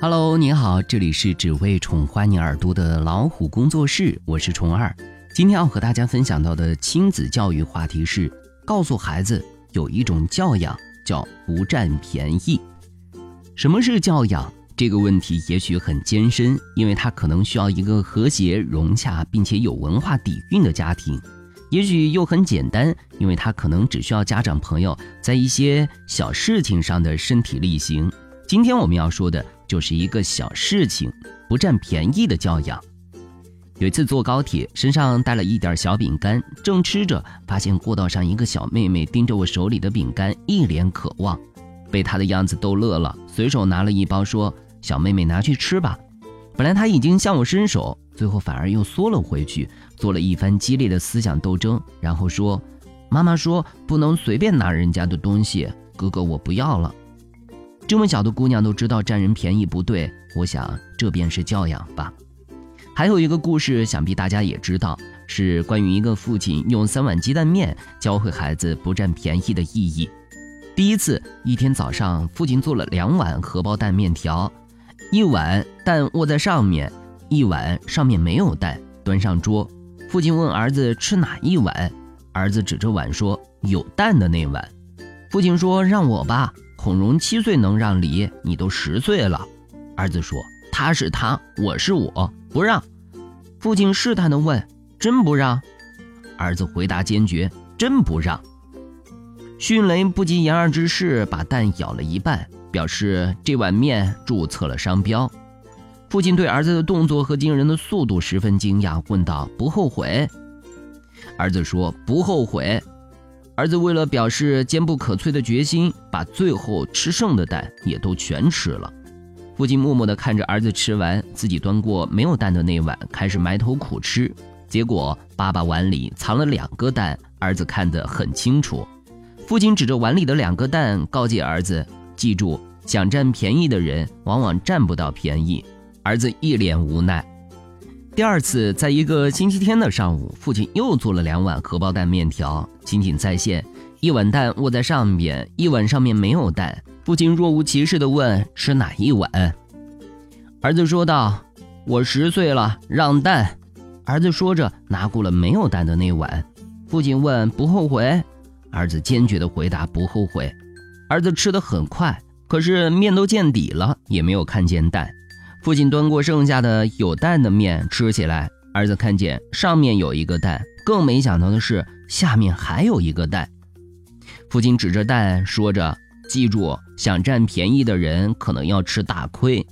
Hello，你好，这里是只为宠坏你耳朵的老虎工作室，我是虫二。今天要和大家分享到的亲子教育话题是：告诉孩子有一种教养叫不占便宜。什么是教养？这个问题也许很艰深，因为它可能需要一个和谐融洽并且有文化底蕴的家庭；也许又很简单，因为它可能只需要家长朋友在一些小事情上的身体力行。今天我们要说的。就是一个小事情，不占便宜的教养。有一次坐高铁，身上带了一点小饼干，正吃着，发现过道上一个小妹妹盯着我手里的饼干，一脸渴望，被她的样子逗乐了，随手拿了一包，说：“小妹妹拿去吃吧。”本来她已经向我伸手，最后反而又缩了回去，做了一番激烈的思想斗争，然后说：“妈妈说不能随便拿人家的东西，哥哥我不要了。”这么小的姑娘都知道占人便宜不对，我想这便是教养吧。还有一个故事，想必大家也知道，是关于一个父亲用三碗鸡蛋面教会孩子不占便宜的意义。第一次，一天早上，父亲做了两碗荷包蛋面条，一碗蛋卧在上面，一碗上面没有蛋，端上桌。父亲问儿子吃哪一碗，儿子指着碗说有蛋的那碗。父亲说让我吧。孔融七岁能让梨，你都十岁了。儿子说：“他是他，我是我，不让。”父亲试探地问：“真不让？”儿子回答坚决：“真不让。”迅雷不及掩耳之势，把蛋咬了一半，表示这碗面注册了商标。父亲对儿子的动作和惊人的速度十分惊讶，问道：“不后悔？”儿子说：“不后悔。”儿子为了表示坚不可摧的决心，把最后吃剩的蛋也都全吃了。父亲默默地看着儿子吃完，自己端过没有蛋的那碗，开始埋头苦吃。结果爸爸碗里藏了两个蛋，儿子看得很清楚。父亲指着碗里的两个蛋，告诫儿子：“记住，想占便宜的人往往占不到便宜。”儿子一脸无奈。第二次，在一个星期天的上午，父亲又做了两碗荷包蛋面条，情景再现：一碗蛋卧在上面，一碗上面没有蛋。父亲若无其事地问：“吃哪一碗？”儿子说道：“我十岁了，让蛋。”儿子说着拿过了没有蛋的那碗。父亲问：“不后悔？”儿子坚决地回答：“不后悔。”儿子吃得很快，可是面都见底了，也没有看见蛋。父亲端过剩下的有蛋的面吃起来，儿子看见上面有一个蛋，更没想到的是下面还有一个蛋。父亲指着蛋说着：“记住，想占便宜的人可能要吃大亏。”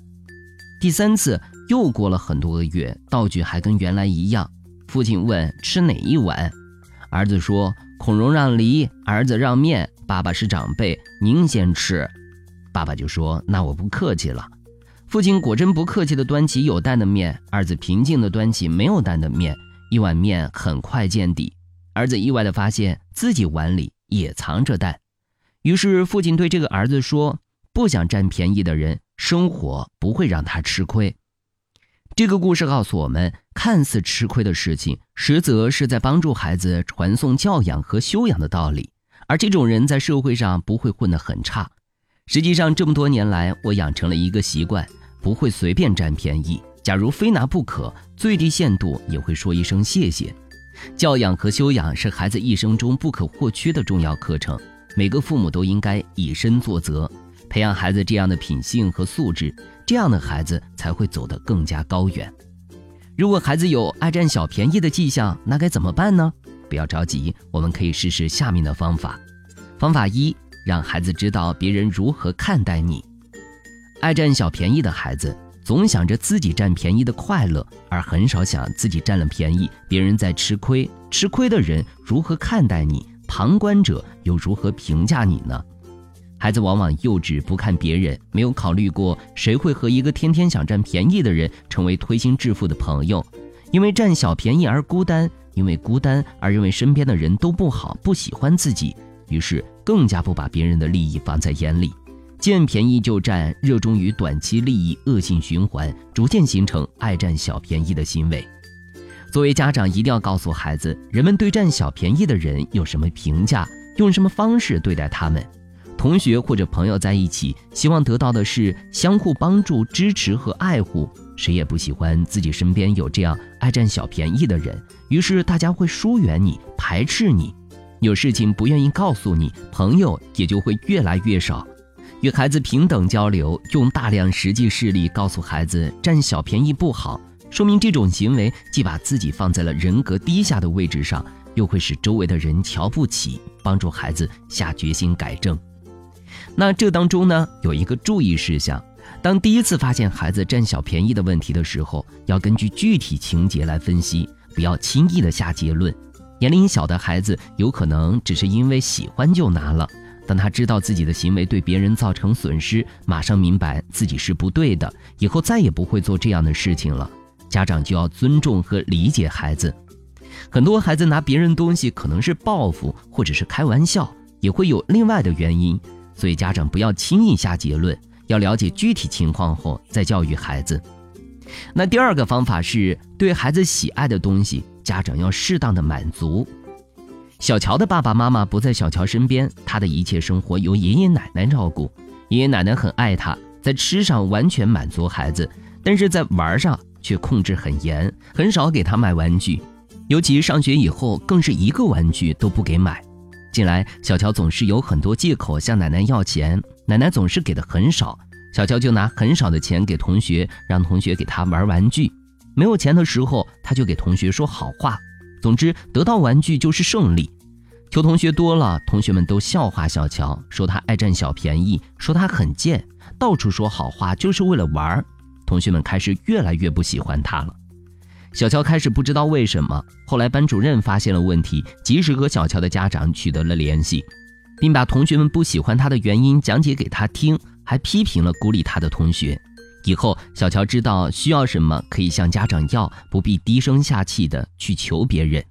第三次又过了很多个月，道具还跟原来一样。父亲问：“吃哪一碗？”儿子说：“孔融让梨，儿子让面。爸爸是长辈，您先吃。”爸爸就说：“那我不客气了。”父亲果真不客气地端起有蛋的面，儿子平静地端起没有蛋的面，一碗面很快见底。儿子意外地发现自己碗里也藏着蛋，于是父亲对这个儿子说：“不想占便宜的人，生活不会让他吃亏。”这个故事告诉我们，看似吃亏的事情，实则是在帮助孩子传送教养和修养的道理，而这种人在社会上不会混得很差。实际上，这么多年来，我养成了一个习惯，不会随便占便宜。假如非拿不可，最低限度也会说一声谢谢。教养和修养是孩子一生中不可或缺的重要课程，每个父母都应该以身作则，培养孩子这样的品性和素质，这样的孩子才会走得更加高远。如果孩子有爱占小便宜的迹象，那该怎么办呢？不要着急，我们可以试试下面的方法。方法一。让孩子知道别人如何看待你。爱占小便宜的孩子，总想着自己占便宜的快乐，而很少想自己占了便宜，别人在吃亏。吃亏的人如何看待你？旁观者又如何评价你呢？孩子往往幼稚，不看别人，没有考虑过谁会和一个天天想占便宜的人成为推心置腹的朋友。因为占小便宜而孤单，因为孤单而认为身边的人都不好，不喜欢自己。于是更加不把别人的利益放在眼里，见便宜就占，热衷于短期利益，恶性循环，逐渐形成爱占小便宜的行为。作为家长，一定要告诉孩子，人们对占小便宜的人有什么评价，用什么方式对待他们。同学或者朋友在一起，希望得到的是相互帮助、支持和爱护。谁也不喜欢自己身边有这样爱占小便宜的人，于是大家会疏远你、排斥你，有事情不愿意告诉你，朋友也就会越来越少。与孩子平等交流，用大量实际事例告诉孩子占小便宜不好，说明这种行为既把自己放在了人格低下的位置上，又会使周围的人瞧不起，帮助孩子下决心改正。那这当中呢，有一个注意事项：当第一次发现孩子占小便宜的问题的时候，要根据具体情节来分析，不要轻易的下结论。年龄小的孩子有可能只是因为喜欢就拿了。当他知道自己的行为对别人造成损失，马上明白自己是不对的，以后再也不会做这样的事情了。家长就要尊重和理解孩子。很多孩子拿别人东西可能是报复，或者是开玩笑，也会有另外的原因。所以家长不要轻易下结论，要了解具体情况后再教育孩子。那第二个方法是对孩子喜爱的东西，家长要适当的满足。小乔的爸爸妈妈不在小乔身边，他的一切生活由爷爷奶奶照顾。爷爷奶奶很爱他，在吃上完全满足孩子，但是在玩上却控制很严，很少给他买玩具。尤其上学以后，更是一个玩具都不给买。近来，小乔总是有很多借口向奶奶要钱，奶奶总是给的很少，小乔就拿很少的钱给同学，让同学给他玩玩具。没有钱的时候，他就给同学说好话。总之，得到玩具就是胜利。求同学多了，同学们都笑话小乔，说他爱占小便宜，说他很贱，到处说好话就是为了玩儿。同学们开始越来越不喜欢他了。小乔开始不知道为什么，后来班主任发现了问题，及时和小乔的家长取得了联系，并把同学们不喜欢他的原因讲解给他听，还批评了孤立他的同学。以后，小乔知道需要什么可以向家长要，不必低声下气的去求别人。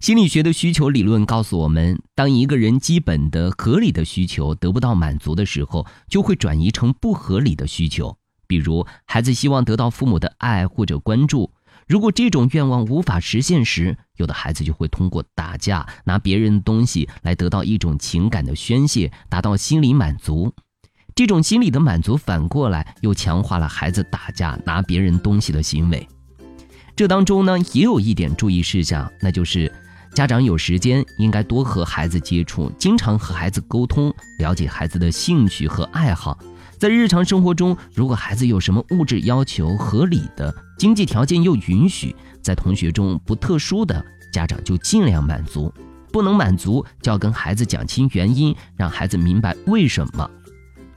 心理学的需求理论告诉我们，当一个人基本的合理的需求得不到满足的时候，就会转移成不合理的需求。比如，孩子希望得到父母的爱或者关注，如果这种愿望无法实现时，有的孩子就会通过打架、拿别人的东西来得到一种情感的宣泄，达到心理满足。这种心理的满足，反过来又强化了孩子打架拿别人东西的行为。这当中呢，也有一点注意事项，那就是家长有时间应该多和孩子接触，经常和孩子沟通，了解孩子的兴趣和爱好。在日常生活中，如果孩子有什么物质要求合理的，经济条件又允许，在同学中不特殊的，家长就尽量满足；不能满足，就要跟孩子讲清原因，让孩子明白为什么。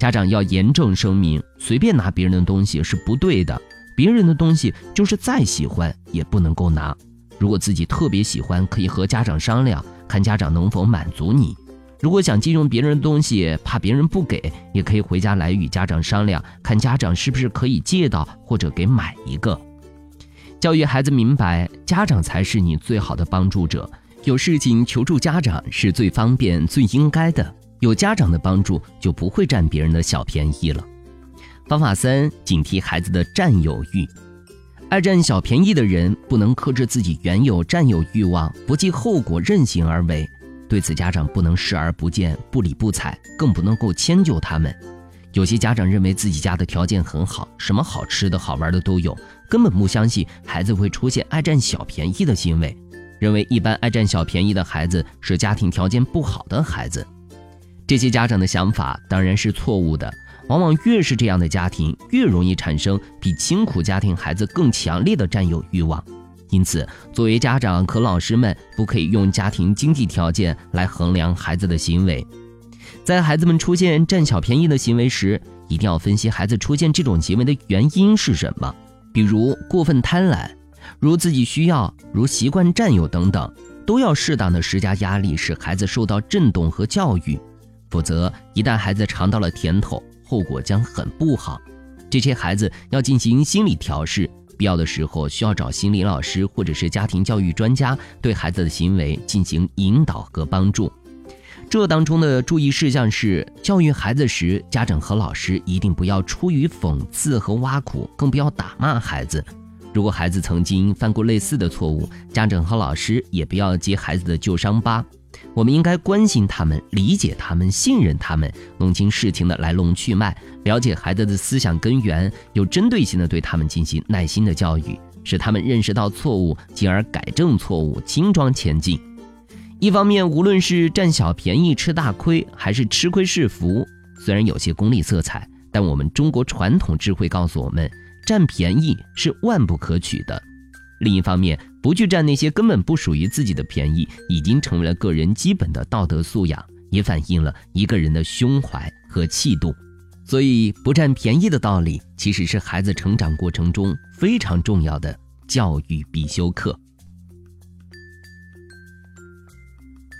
家长要严正声明，随便拿别人的东西是不对的。别人的东西就是再喜欢也不能够拿。如果自己特别喜欢，可以和家长商量，看家长能否满足你。如果想借用别人的东西，怕别人不给，也可以回家来与家长商量，看家长是不是可以借到或者给买一个。教育孩子明白，家长才是你最好的帮助者，有事情求助家长是最方便、最应该的。有家长的帮助，就不会占别人的小便宜了。方法三：警惕孩子的占有欲。爱占小便宜的人，不能克制自己原有占有欲望，不计后果任性而为。对此，家长不能视而不见、不理不睬，更不能够迁就他们。有些家长认为自己家的条件很好，什么好吃的好玩的都有，根本不相信孩子会出现爱占小便宜的行为，认为一般爱占小便宜的孩子是家庭条件不好的孩子。这些家长的想法当然是错误的，往往越是这样的家庭，越容易产生比清苦家庭孩子更强烈的占有欲望。因此，作为家长和老师们，不可以用家庭经济条件来衡量孩子的行为。在孩子们出现占小便宜的行为时，一定要分析孩子出现这种行为的原因是什么，比如过分贪婪，如自己需要，如习惯占有等等，都要适当的施加压力，使孩子受到震动和教育。否则，一旦孩子尝到了甜头，后果将很不好。这些孩子要进行心理调试，必要的时候需要找心理老师或者是家庭教育专家对孩子的行为进行引导和帮助。这当中的注意事项是：教育孩子时，家长和老师一定不要出于讽刺和挖苦，更不要打骂孩子。如果孩子曾经犯过类似的错误，家长和老师也不要揭孩子的旧伤疤。我们应该关心他们，理解他们，信任他们，弄清事情的来龙去脉，了解孩子的思想根源，有针对性的对他们进行耐心的教育，使他们认识到错误，进而改正错误，轻装前进。一方面，无论是占小便宜吃大亏，还是吃亏是福，虽然有些功利色彩，但我们中国传统智慧告诉我们，占便宜是万不可取的。另一方面，不去占那些根本不属于自己的便宜，已经成为了个人基本的道德素养，也反映了一个人的胸怀和气度。所以，不占便宜的道理，其实是孩子成长过程中非常重要的教育必修课。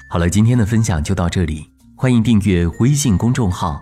好了，今天的分享就到这里，欢迎订阅微信公众号。